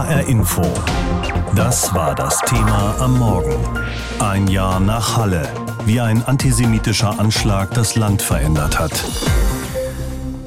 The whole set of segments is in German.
HR Info. Das war das Thema am Morgen. Ein Jahr nach Halle, wie ein antisemitischer Anschlag das Land verändert hat.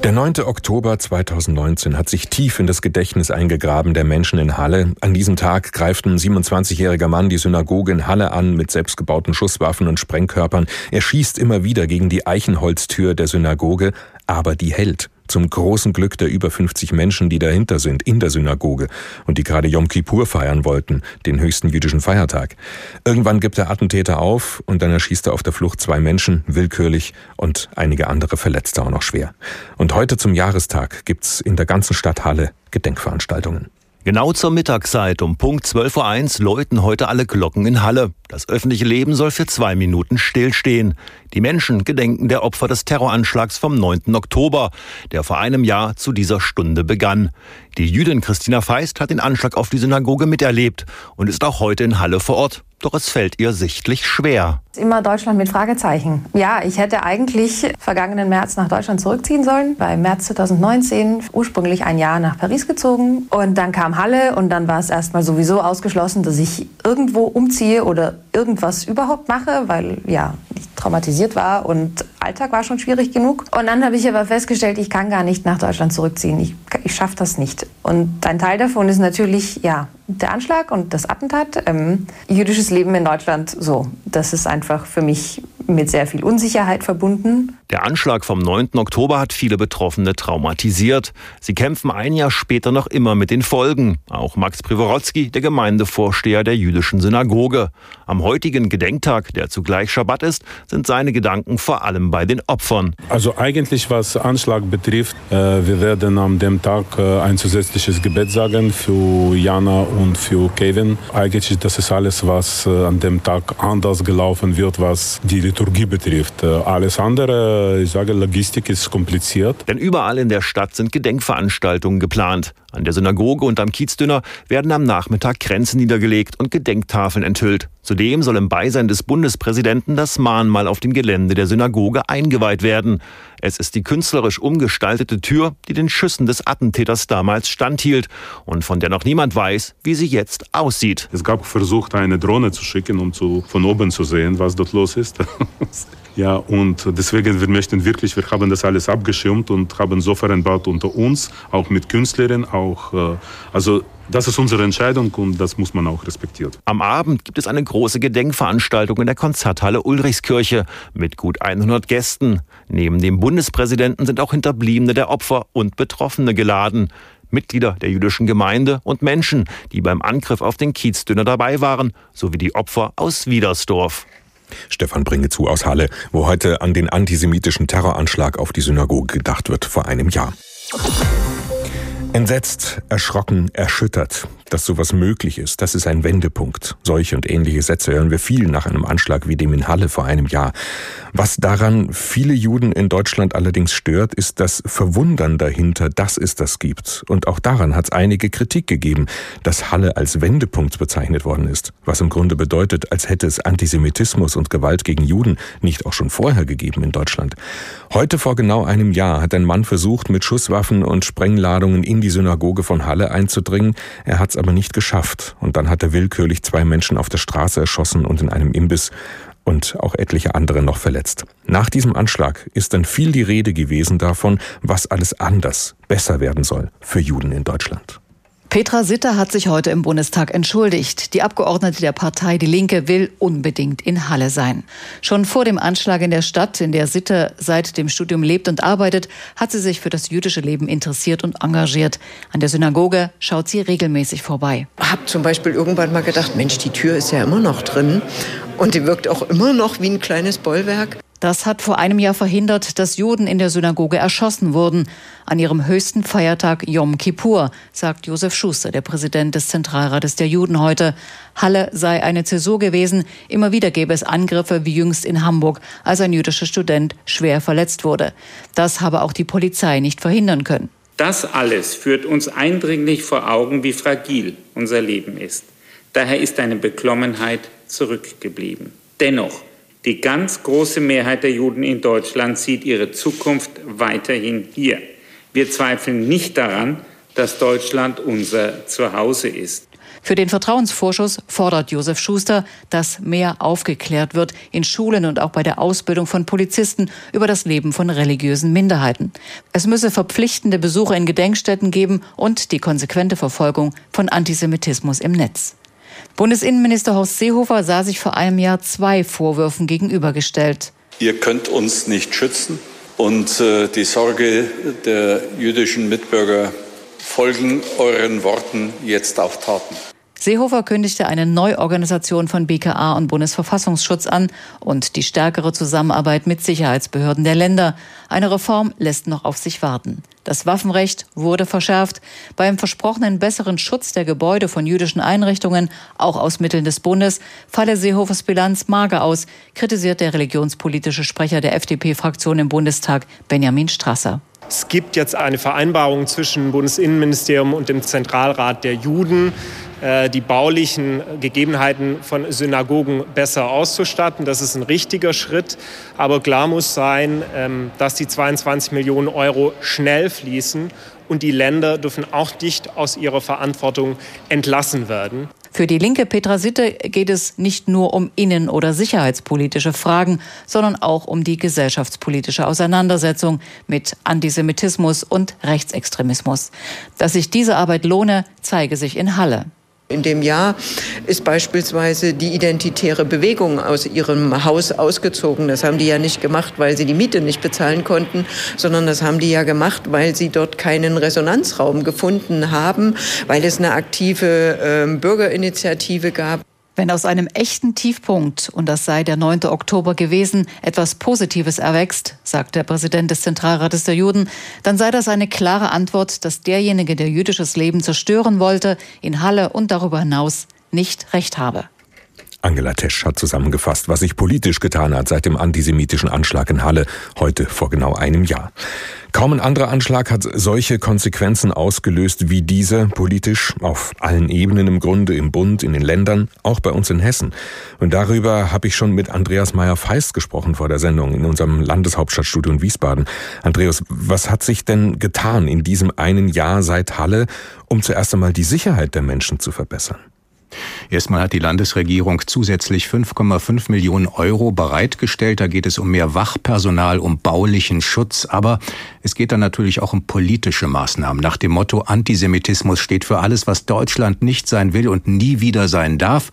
Der 9. Oktober 2019 hat sich tief in das Gedächtnis eingegraben der Menschen in Halle. An diesem Tag greift ein 27-jähriger Mann die Synagoge in Halle an mit selbstgebauten Schusswaffen und Sprengkörpern. Er schießt immer wieder gegen die Eichenholztür der Synagoge, aber die hält zum großen Glück der über 50 Menschen, die dahinter sind, in der Synagoge und die gerade Yom Kippur feiern wollten, den höchsten jüdischen Feiertag. Irgendwann gibt der Attentäter auf und dann erschießt er auf der Flucht zwei Menschen, willkürlich, und einige andere verletzt er auch noch schwer. Und heute zum Jahrestag gibt's in der ganzen Stadt Halle Gedenkveranstaltungen. Genau zur Mittagszeit um Punkt 12.01 Uhr läuten heute alle Glocken in Halle. Das öffentliche Leben soll für zwei Minuten stillstehen. Die Menschen gedenken der Opfer des Terroranschlags vom 9. Oktober, der vor einem Jahr zu dieser Stunde begann. Die Jüdin Christina Feist hat den Anschlag auf die Synagoge miterlebt und ist auch heute in Halle vor Ort doch es fällt ihr sichtlich schwer. Immer Deutschland mit Fragezeichen. Ja, ich hätte eigentlich vergangenen März nach Deutschland zurückziehen sollen. Bei März 2019 ursprünglich ein Jahr nach Paris gezogen und dann kam Halle und dann war es erstmal sowieso ausgeschlossen, dass ich irgendwo umziehe oder irgendwas überhaupt mache, weil ja, traumatisiert war und Alltag war schon schwierig genug. Und dann habe ich aber festgestellt, ich kann gar nicht nach Deutschland zurückziehen. Ich, ich schaffe das nicht. Und ein Teil davon ist natürlich, ja, der Anschlag und das Attentat. Ähm, jüdisches Leben in Deutschland, so, das ist einfach für mich mit sehr viel Unsicherheit verbunden. Der Anschlag vom 9. Oktober hat viele Betroffene traumatisiert. Sie kämpfen ein Jahr später noch immer mit den Folgen. Auch Max Privorotsky, der Gemeindevorsteher der jüdischen Synagoge. Am heutigen Gedenktag, der zugleich Schabbat ist, sind seine Gedanken vor allem bei den Opfern. Also eigentlich was Anschlag betrifft, äh, wir werden an dem Tag äh, ein zusätzliches Gebet sagen für Jana und für Kevin. Eigentlich das ist alles, was äh, an dem Tag anders gelaufen wird, was die Liturgie betrifft. Äh, alles andere, ich sage, Logistik ist kompliziert. Denn überall in der Stadt sind Gedenkveranstaltungen geplant. An der Synagoge und am Kiezdünner werden am Nachmittag Grenzen niedergelegt und Gedenktafeln enthüllt. Zudem soll im Beisein des Bundespräsidenten das Mahnmal auf dem Gelände der Synagoge eingeweiht werden. Es ist die künstlerisch umgestaltete Tür, die den Schüssen des Attentäters damals standhielt und von der noch niemand weiß, wie sie jetzt aussieht. Es gab versucht, eine Drohne zu schicken, um zu, von oben zu sehen, was dort los ist. Ja, und deswegen, wir möchten wirklich, wir haben das alles abgeschirmt und haben so vereinbart unter uns, auch mit Künstlerinnen, auch, äh, also das ist unsere Entscheidung und das muss man auch respektieren. Am Abend gibt es eine große Gedenkveranstaltung in der Konzerthalle Ulrichskirche mit gut 100 Gästen. Neben dem Bundespräsidenten sind auch Hinterbliebene der Opfer und Betroffene geladen. Mitglieder der jüdischen Gemeinde und Menschen, die beim Angriff auf den Kiezdünner dabei waren, sowie die Opfer aus Wiedersdorf. Stefan bringe zu aus Halle, wo heute an den antisemitischen Terroranschlag auf die Synagoge gedacht wird vor einem Jahr. Entsetzt, erschrocken, erschüttert dass sowas möglich ist, das ist ein Wendepunkt. Solche und ähnliche Sätze hören wir viel nach einem Anschlag wie dem in Halle vor einem Jahr. Was daran viele Juden in Deutschland allerdings stört, ist das Verwundern dahinter, dass es das gibt. Und auch daran hat es einige Kritik gegeben, dass Halle als Wendepunkt bezeichnet worden ist. Was im Grunde bedeutet, als hätte es Antisemitismus und Gewalt gegen Juden nicht auch schon vorher gegeben in Deutschland. Heute vor genau einem Jahr hat ein Mann versucht, mit Schusswaffen und Sprengladungen in die Synagoge von Halle einzudringen. Er hat es aber nicht geschafft. Und dann hat er willkürlich zwei Menschen auf der Straße erschossen und in einem Imbiss und auch etliche andere noch verletzt. Nach diesem Anschlag ist dann viel die Rede gewesen davon, was alles anders, besser werden soll für Juden in Deutschland. Petra Sitter hat sich heute im Bundestag entschuldigt. Die Abgeordnete der Partei Die Linke will unbedingt in Halle sein. Schon vor dem Anschlag in der Stadt, in der Sitter seit dem Studium lebt und arbeitet, hat sie sich für das jüdische Leben interessiert und engagiert. An der Synagoge schaut sie regelmäßig vorbei. Hab zum Beispiel irgendwann mal gedacht, Mensch, die Tür ist ja immer noch drin und die wirkt auch immer noch wie ein kleines Bollwerk. Das hat vor einem Jahr verhindert, dass Juden in der Synagoge erschossen wurden. An ihrem höchsten Feiertag Yom Kippur, sagt Josef Schuster, der Präsident des Zentralrates der Juden heute. Halle sei eine Zäsur gewesen. Immer wieder gäbe es Angriffe, wie jüngst in Hamburg, als ein jüdischer Student schwer verletzt wurde. Das habe auch die Polizei nicht verhindern können. Das alles führt uns eindringlich vor Augen, wie fragil unser Leben ist. Daher ist eine Beklommenheit zurückgeblieben. Dennoch die ganz große Mehrheit der Juden in Deutschland sieht ihre Zukunft weiterhin hier. Wir zweifeln nicht daran, dass Deutschland unser Zuhause ist. Für den Vertrauensvorschuss fordert Josef Schuster, dass mehr aufgeklärt wird in Schulen und auch bei der Ausbildung von Polizisten über das Leben von religiösen Minderheiten. Es müsse verpflichtende Besuche in Gedenkstätten geben und die konsequente Verfolgung von Antisemitismus im Netz. Bundesinnenminister Horst Seehofer sah sich vor einem Jahr zwei Vorwürfen gegenübergestellt. Ihr könnt uns nicht schützen und äh, die Sorge der jüdischen Mitbürger folgen euren Worten jetzt auf Taten. Seehofer kündigte eine Neuorganisation von BKA und Bundesverfassungsschutz an und die stärkere Zusammenarbeit mit Sicherheitsbehörden der Länder. Eine Reform lässt noch auf sich warten. Das Waffenrecht wurde verschärft. Beim versprochenen besseren Schutz der Gebäude von jüdischen Einrichtungen, auch aus Mitteln des Bundes, falle Seehofers Bilanz mager aus, kritisiert der religionspolitische Sprecher der FDP-Fraktion im Bundestag, Benjamin Strasser. Es gibt jetzt eine Vereinbarung zwischen Bundesinnenministerium und dem Zentralrat der Juden, äh, die baulichen Gegebenheiten von Synagogen besser auszustatten. Das ist ein richtiger Schritt. Aber klar muss sein, ähm, dass die 22 Millionen Euro schnell fließen und die Länder dürfen auch nicht aus ihrer Verantwortung entlassen werden. Für die linke Petra Sitte geht es nicht nur um innen- oder sicherheitspolitische Fragen, sondern auch um die gesellschaftspolitische Auseinandersetzung mit Antisemitismus und Rechtsextremismus. Dass sich diese Arbeit lohne, zeige sich in Halle. In dem Jahr ist beispielsweise die identitäre Bewegung aus ihrem Haus ausgezogen. Das haben die ja nicht gemacht, weil sie die Miete nicht bezahlen konnten, sondern das haben die ja gemacht, weil sie dort keinen Resonanzraum gefunden haben, weil es eine aktive äh, Bürgerinitiative gab. Wenn aus einem echten Tiefpunkt, und das sei der 9. Oktober gewesen, etwas Positives erwächst, sagt der Präsident des Zentralrates der Juden, dann sei das eine klare Antwort, dass derjenige, der jüdisches Leben zerstören wollte, in Halle und darüber hinaus nicht recht habe. Angela Tesch hat zusammengefasst, was sich politisch getan hat seit dem antisemitischen Anschlag in Halle heute vor genau einem Jahr. Kaum ein anderer Anschlag hat solche Konsequenzen ausgelöst wie dieser politisch auf allen Ebenen im Grunde, im Bund, in den Ländern, auch bei uns in Hessen. Und darüber habe ich schon mit Andreas Meyer-Feist gesprochen vor der Sendung in unserem Landeshauptstadtstudio in Wiesbaden. Andreas, was hat sich denn getan in diesem einen Jahr seit Halle, um zuerst einmal die Sicherheit der Menschen zu verbessern? Erstmal hat die Landesregierung zusätzlich 5,5 Millionen Euro bereitgestellt. Da geht es um mehr Wachpersonal, um baulichen Schutz. Aber es geht dann natürlich auch um politische Maßnahmen. Nach dem Motto Antisemitismus steht für alles, was Deutschland nicht sein will und nie wieder sein darf.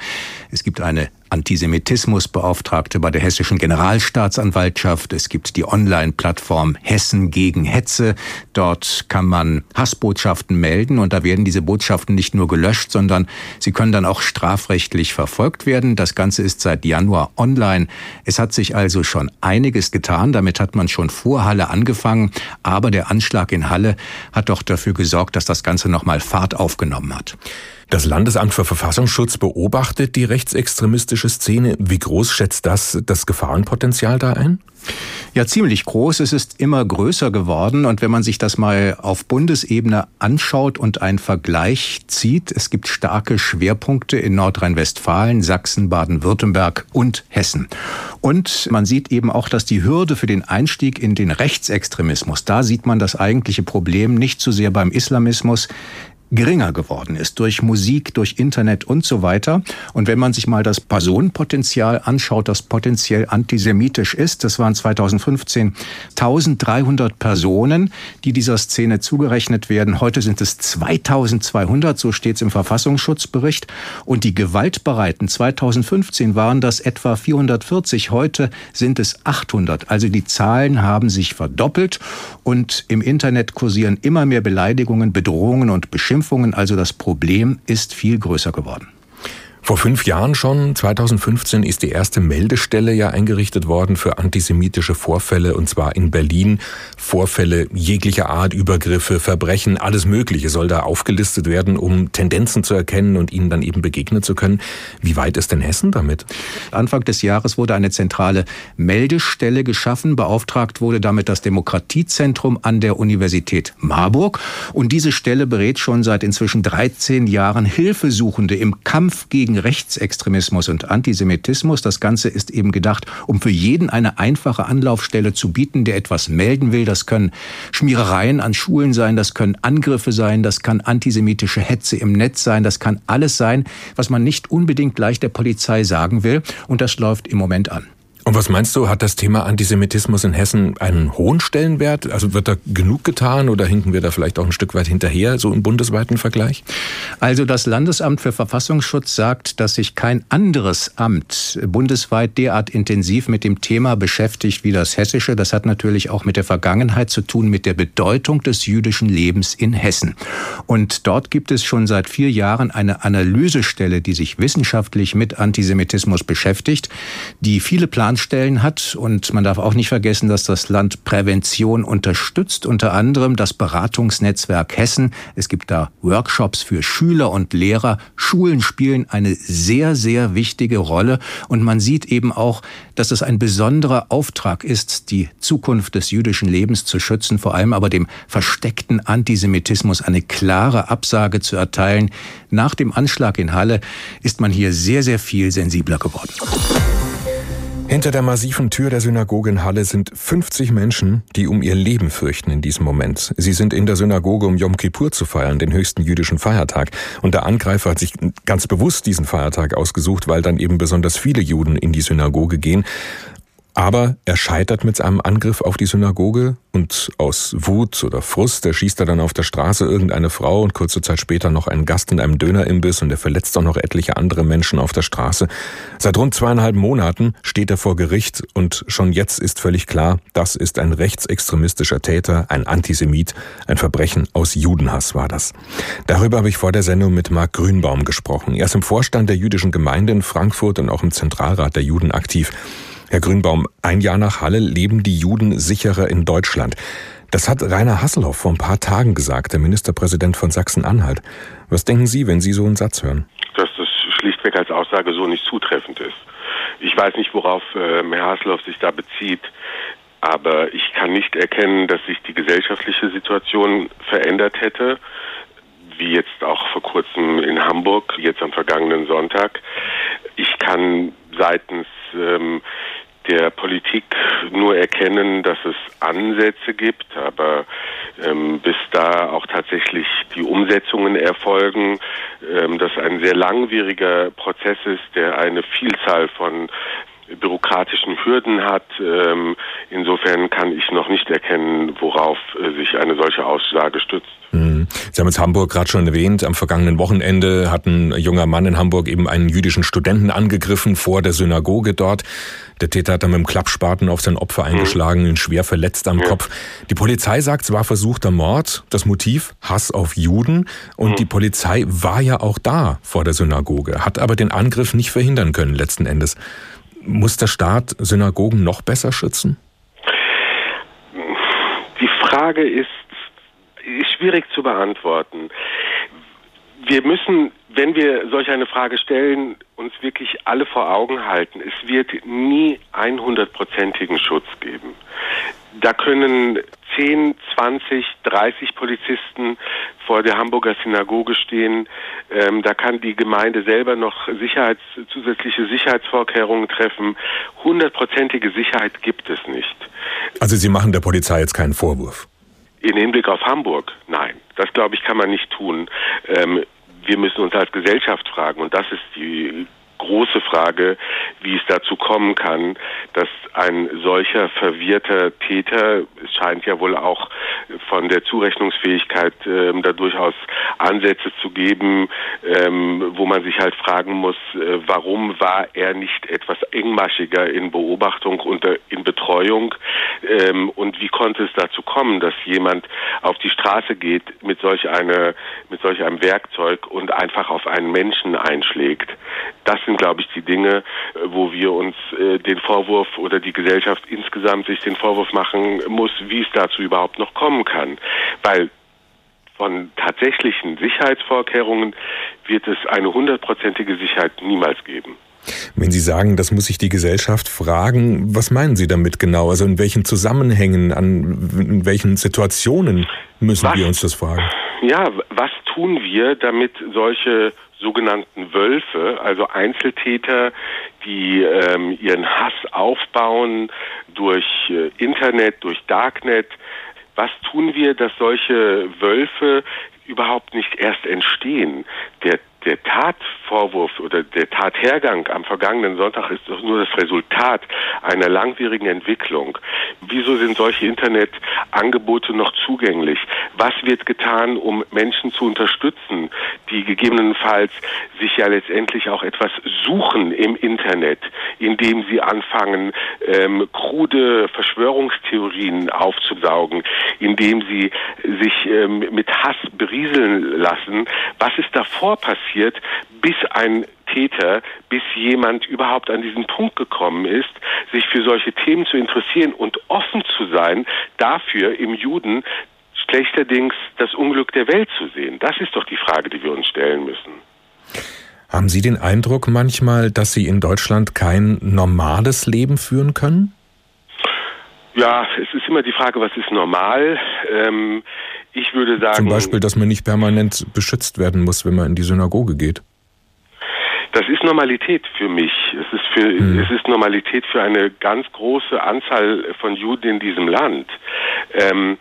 Es gibt eine Antisemitismusbeauftragte bei der hessischen Generalstaatsanwaltschaft. Es gibt die Online-Plattform Hessen gegen Hetze. Dort kann man Hassbotschaften melden und da werden diese Botschaften nicht nur gelöscht, sondern sie können dann auch strafrechtlich verfolgt werden. Das Ganze ist seit Januar online. Es hat sich also schon einiges getan. Damit hat man schon vor Halle angefangen. Aber der Anschlag in Halle hat doch dafür gesorgt, dass das Ganze nochmal Fahrt aufgenommen hat. Das Landesamt für Verfassungsschutz beobachtet die rechtsextremistische Szene. Wie groß schätzt das das Gefahrenpotenzial da ein? Ja, ziemlich groß. Es ist immer größer geworden. Und wenn man sich das mal auf Bundesebene anschaut und einen Vergleich zieht, es gibt starke Schwerpunkte in Nordrhein-Westfalen, Sachsen, Baden-Württemberg und Hessen. Und man sieht eben auch, dass die Hürde für den Einstieg in den Rechtsextremismus, da sieht man das eigentliche Problem nicht so sehr beim Islamismus, geringer geworden ist durch Musik, durch Internet und so weiter. Und wenn man sich mal das Personenpotenzial anschaut, das potenziell antisemitisch ist, das waren 2015 1300 Personen, die dieser Szene zugerechnet werden. Heute sind es 2200, so steht es im Verfassungsschutzbericht. Und die Gewaltbereiten 2015 waren das etwa 440, heute sind es 800. Also die Zahlen haben sich verdoppelt und im Internet kursieren immer mehr Beleidigungen, Bedrohungen und Beschimpfungen Impfungen, also das Problem ist viel größer geworden. Vor fünf Jahren schon, 2015, ist die erste Meldestelle ja eingerichtet worden für antisemitische Vorfälle, und zwar in Berlin. Vorfälle jeglicher Art, Übergriffe, Verbrechen, alles Mögliche soll da aufgelistet werden, um Tendenzen zu erkennen und ihnen dann eben begegnen zu können. Wie weit ist denn Hessen damit? Anfang des Jahres wurde eine zentrale Meldestelle geschaffen. Beauftragt wurde damit das Demokratiezentrum an der Universität Marburg. Und diese Stelle berät schon seit inzwischen 13 Jahren Hilfesuchende im Kampf gegen gegen Rechtsextremismus und Antisemitismus. Das Ganze ist eben gedacht, um für jeden eine einfache Anlaufstelle zu bieten, der etwas melden will. Das können Schmierereien an Schulen sein, das können Angriffe sein, das kann antisemitische Hetze im Netz sein, das kann alles sein, was man nicht unbedingt gleich der Polizei sagen will. Und das läuft im Moment an. Und was meinst du, hat das Thema Antisemitismus in Hessen einen hohen Stellenwert? Also wird da genug getan oder hinken wir da vielleicht auch ein Stück weit hinterher, so im bundesweiten Vergleich? Also das Landesamt für Verfassungsschutz sagt, dass sich kein anderes Amt bundesweit derart intensiv mit dem Thema beschäftigt wie das hessische. Das hat natürlich auch mit der Vergangenheit zu tun, mit der Bedeutung des jüdischen Lebens in Hessen. Und dort gibt es schon seit vier Jahren eine Analysestelle, die sich wissenschaftlich mit Antisemitismus beschäftigt, die viele Plan Planstellen hat. Und man darf auch nicht vergessen, dass das Land Prävention unterstützt, unter anderem das Beratungsnetzwerk Hessen. Es gibt da Workshops für Schüler und Lehrer. Schulen spielen eine sehr, sehr wichtige Rolle. Und man sieht eben auch, dass es ein besonderer Auftrag ist, die Zukunft des jüdischen Lebens zu schützen, vor allem aber dem versteckten Antisemitismus eine klare Absage zu erteilen. Nach dem Anschlag in Halle ist man hier sehr, sehr viel sensibler geworden. Hinter der massiven Tür der Synagoge in Halle sind 50 Menschen, die um ihr Leben fürchten in diesem Moment. Sie sind in der Synagoge, um Yom Kippur zu feiern, den höchsten jüdischen Feiertag. Und der Angreifer hat sich ganz bewusst diesen Feiertag ausgesucht, weil dann eben besonders viele Juden in die Synagoge gehen. Aber er scheitert mit seinem Angriff auf die Synagoge und aus Wut oder Frust erschießt er dann auf der Straße irgendeine Frau und kurze Zeit später noch einen Gast in einem Dönerimbiss und er verletzt auch noch etliche andere Menschen auf der Straße. Seit rund zweieinhalb Monaten steht er vor Gericht und schon jetzt ist völlig klar, das ist ein rechtsextremistischer Täter, ein Antisemit, ein Verbrechen aus Judenhass war das. Darüber habe ich vor der Sendung mit Marc Grünbaum gesprochen. Er ist im Vorstand der jüdischen Gemeinde in Frankfurt und auch im Zentralrat der Juden aktiv. Herr Grünbaum, ein Jahr nach Halle leben die Juden sicherer in Deutschland. Das hat Rainer Hasselhoff vor ein paar Tagen gesagt, der Ministerpräsident von Sachsen-Anhalt. Was denken Sie, wenn Sie so einen Satz hören? Dass das schlichtweg als Aussage so nicht zutreffend ist. Ich weiß nicht, worauf äh, Herr Hasselhoff sich da bezieht, aber ich kann nicht erkennen, dass sich die gesellschaftliche Situation verändert hätte wie jetzt auch vor kurzem in Hamburg, jetzt am vergangenen Sonntag. Ich kann seitens ähm, der Politik nur erkennen, dass es Ansätze gibt, aber ähm, bis da auch tatsächlich die Umsetzungen erfolgen, ähm, dass ein sehr langwieriger Prozess ist, der eine Vielzahl von bürokratischen Hürden hat. Ähm, insofern kann ich noch nicht erkennen, worauf äh, sich eine solche Aussage stützt. Mhm. Sie haben jetzt Hamburg gerade schon erwähnt. Am vergangenen Wochenende hat ein junger Mann in Hamburg eben einen jüdischen Studenten angegriffen vor der Synagoge dort. Der Täter hat dann mit dem Klappspaten auf sein Opfer eingeschlagen, ihn schwer verletzt am. Kopf. Die Polizei sagt, es war versuchter Mord. Das Motiv Hass auf Juden. Und mhm. die Polizei war ja auch da vor der Synagoge, hat aber den Angriff nicht verhindern können letzten Endes. Muss der Staat Synagogen noch besser schützen? Die Frage ist, ist schwierig zu beantworten. Wir müssen, wenn wir solch eine Frage stellen, uns wirklich alle vor Augen halten. Es wird nie 100%igen Schutz geben. Da können 10, 20, 30 Polizisten vor der Hamburger Synagoge stehen. Ähm, da kann die Gemeinde selber noch Sicherheits, zusätzliche Sicherheitsvorkehrungen treffen. Hundertprozentige Sicherheit gibt es nicht. Also Sie machen der Polizei jetzt keinen Vorwurf? In Hinblick auf Hamburg, nein. Das glaube ich kann man nicht tun. Ähm, wir müssen uns als Gesellschaft fragen und das ist die große Frage, wie es dazu kommen kann, dass ein solcher verwirrter Täter, es scheint ja wohl auch von der Zurechnungsfähigkeit äh, da durchaus Ansätze zu geben, ähm, wo man sich halt fragen muss, äh, warum war er nicht etwas engmaschiger in Beobachtung und äh, in Betreuung ähm, und wie konnte es dazu kommen, dass jemand auf die Straße geht mit solch einer mit solch einem Werkzeug und einfach auf einen Menschen einschlägt. Das sind, glaube ich, die Dinge, äh, wo wir uns äh, den Vorwurf oder die Gesellschaft insgesamt sich den Vorwurf machen muss, wie es dazu überhaupt noch kommen kann. Weil von tatsächlichen Sicherheitsvorkehrungen wird es eine hundertprozentige Sicherheit niemals geben. Wenn Sie sagen, das muss sich die Gesellschaft fragen, was meinen Sie damit genau? Also in welchen Zusammenhängen, an in welchen Situationen müssen was, wir uns das fragen? Ja, was tun wir, damit solche sogenannten Wölfe, also Einzeltäter, die ähm, ihren Hass aufbauen durch äh, Internet, durch Darknet. Was tun wir, dass solche Wölfe überhaupt nicht erst entstehen? Der der Tatvorwurf oder der Tathergang am vergangenen Sonntag ist doch nur das Resultat einer langwierigen Entwicklung. Wieso sind solche Internetangebote noch zugänglich? Was wird getan, um Menschen zu unterstützen, die gegebenenfalls sich ja letztendlich auch etwas suchen im Internet, indem sie anfangen, ähm, krude Verschwörungstheorien aufzusaugen, indem sie sich ähm, mit Hass berieseln lassen? Was ist davor passiert? bis ein Täter, bis jemand überhaupt an diesen Punkt gekommen ist, sich für solche Themen zu interessieren und offen zu sein, dafür im Juden schlechterdings das Unglück der Welt zu sehen. Das ist doch die Frage, die wir uns stellen müssen. Haben Sie den Eindruck manchmal, dass Sie in Deutschland kein normales Leben führen können? Ja, es ist immer die Frage, was ist normal? Ähm, ich würde sagen. Zum Beispiel, dass man nicht permanent beschützt werden muss, wenn man in die Synagoge geht. Das ist Normalität für mich. Es ist für, hm. es ist Normalität für eine ganz große Anzahl von Juden in diesem Land. Ähm,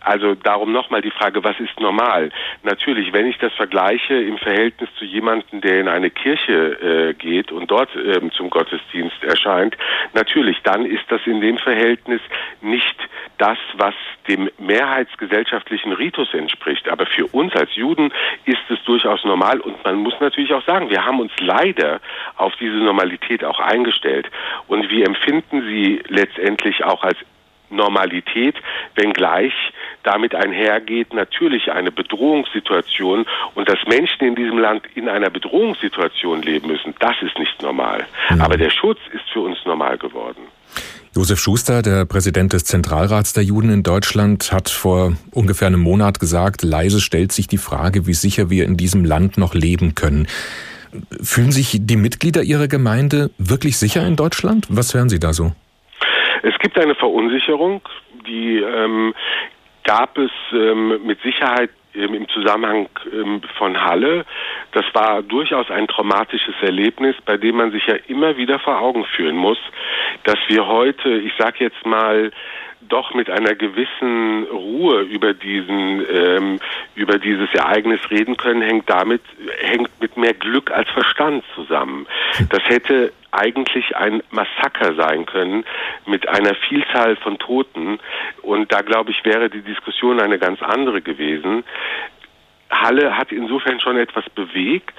also darum nochmal die Frage, was ist normal? Natürlich, wenn ich das vergleiche im Verhältnis zu jemandem, der in eine Kirche äh, geht und dort ähm, zum Gottesdienst erscheint, natürlich, dann ist das in dem Verhältnis nicht das, was dem mehrheitsgesellschaftlichen Ritus entspricht. Aber für uns als Juden ist es durchaus normal und man muss natürlich auch sagen, wir haben uns leider auf diese Normalität auch eingestellt. Und wir empfinden sie letztendlich auch als Normalität, wenngleich damit einhergeht natürlich eine Bedrohungssituation und dass Menschen in diesem Land in einer Bedrohungssituation leben müssen, das ist nicht normal. Mhm. Aber der Schutz ist für uns normal geworden. Josef Schuster, der Präsident des Zentralrats der Juden in Deutschland, hat vor ungefähr einem Monat gesagt, leise stellt sich die Frage, wie sicher wir in diesem Land noch leben können. Fühlen sich die Mitglieder Ihrer Gemeinde wirklich sicher in Deutschland? Was hören Sie da so? Es gibt eine Verunsicherung, die ähm, gab es ähm, mit Sicherheit ähm, im Zusammenhang ähm, von Halle. Das war durchaus ein traumatisches Erlebnis, bei dem man sich ja immer wieder vor Augen führen muss, dass wir heute, ich sage jetzt mal, doch mit einer gewissen Ruhe über diesen ähm, über dieses Ereignis reden können, hängt damit hängt mit mehr Glück als Verstand zusammen. Das hätte eigentlich ein Massaker sein können mit einer Vielzahl von Toten und da glaube ich wäre die Diskussion eine ganz andere gewesen. Halle hat insofern schon etwas bewegt.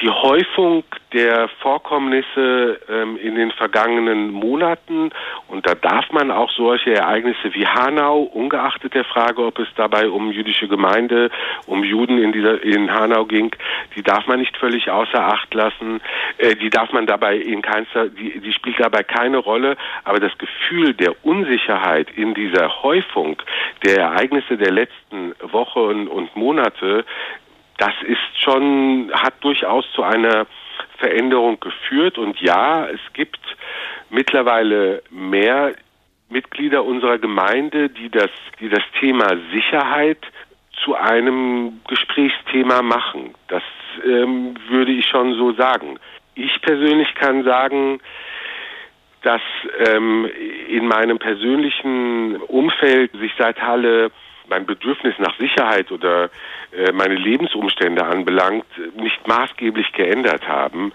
Die Häufung der Vorkommnisse ähm, in den vergangenen Monaten und da darf man auch solche Ereignisse wie Hanau, ungeachtet der Frage, ob es dabei um jüdische Gemeinde, um Juden in dieser in Hanau ging, die darf man nicht völlig außer Acht lassen. Äh, die darf man dabei in keinster, die, die spielt dabei keine Rolle. Aber das Gefühl der Unsicherheit in dieser Häufung der Ereignisse der letzten Wochen und Monate das ist schon, hat durchaus zu einer Veränderung geführt. Und ja, es gibt mittlerweile mehr Mitglieder unserer Gemeinde, die das, die das Thema Sicherheit zu einem Gesprächsthema machen. Das ähm, würde ich schon so sagen. Ich persönlich kann sagen, dass ähm, in meinem persönlichen Umfeld sich seit Halle mein Bedürfnis nach Sicherheit oder äh, meine Lebensumstände anbelangt, nicht maßgeblich geändert haben.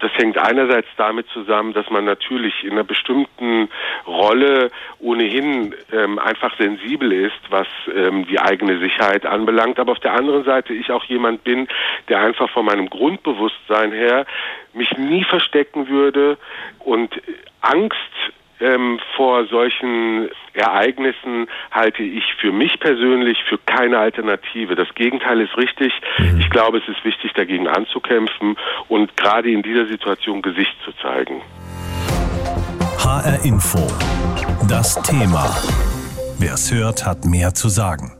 Das hängt einerseits damit zusammen, dass man natürlich in einer bestimmten Rolle ohnehin ähm, einfach sensibel ist, was ähm, die eigene Sicherheit anbelangt, aber auf der anderen Seite ich auch jemand bin, der einfach von meinem Grundbewusstsein her mich nie verstecken würde und Angst ähm, vor solchen Ereignissen halte ich für mich persönlich für keine Alternative. Das Gegenteil ist richtig. Mhm. Ich glaube, es ist wichtig, dagegen anzukämpfen und gerade in dieser Situation Gesicht zu zeigen. HR Info. Das Thema. Wer es hört, hat mehr zu sagen.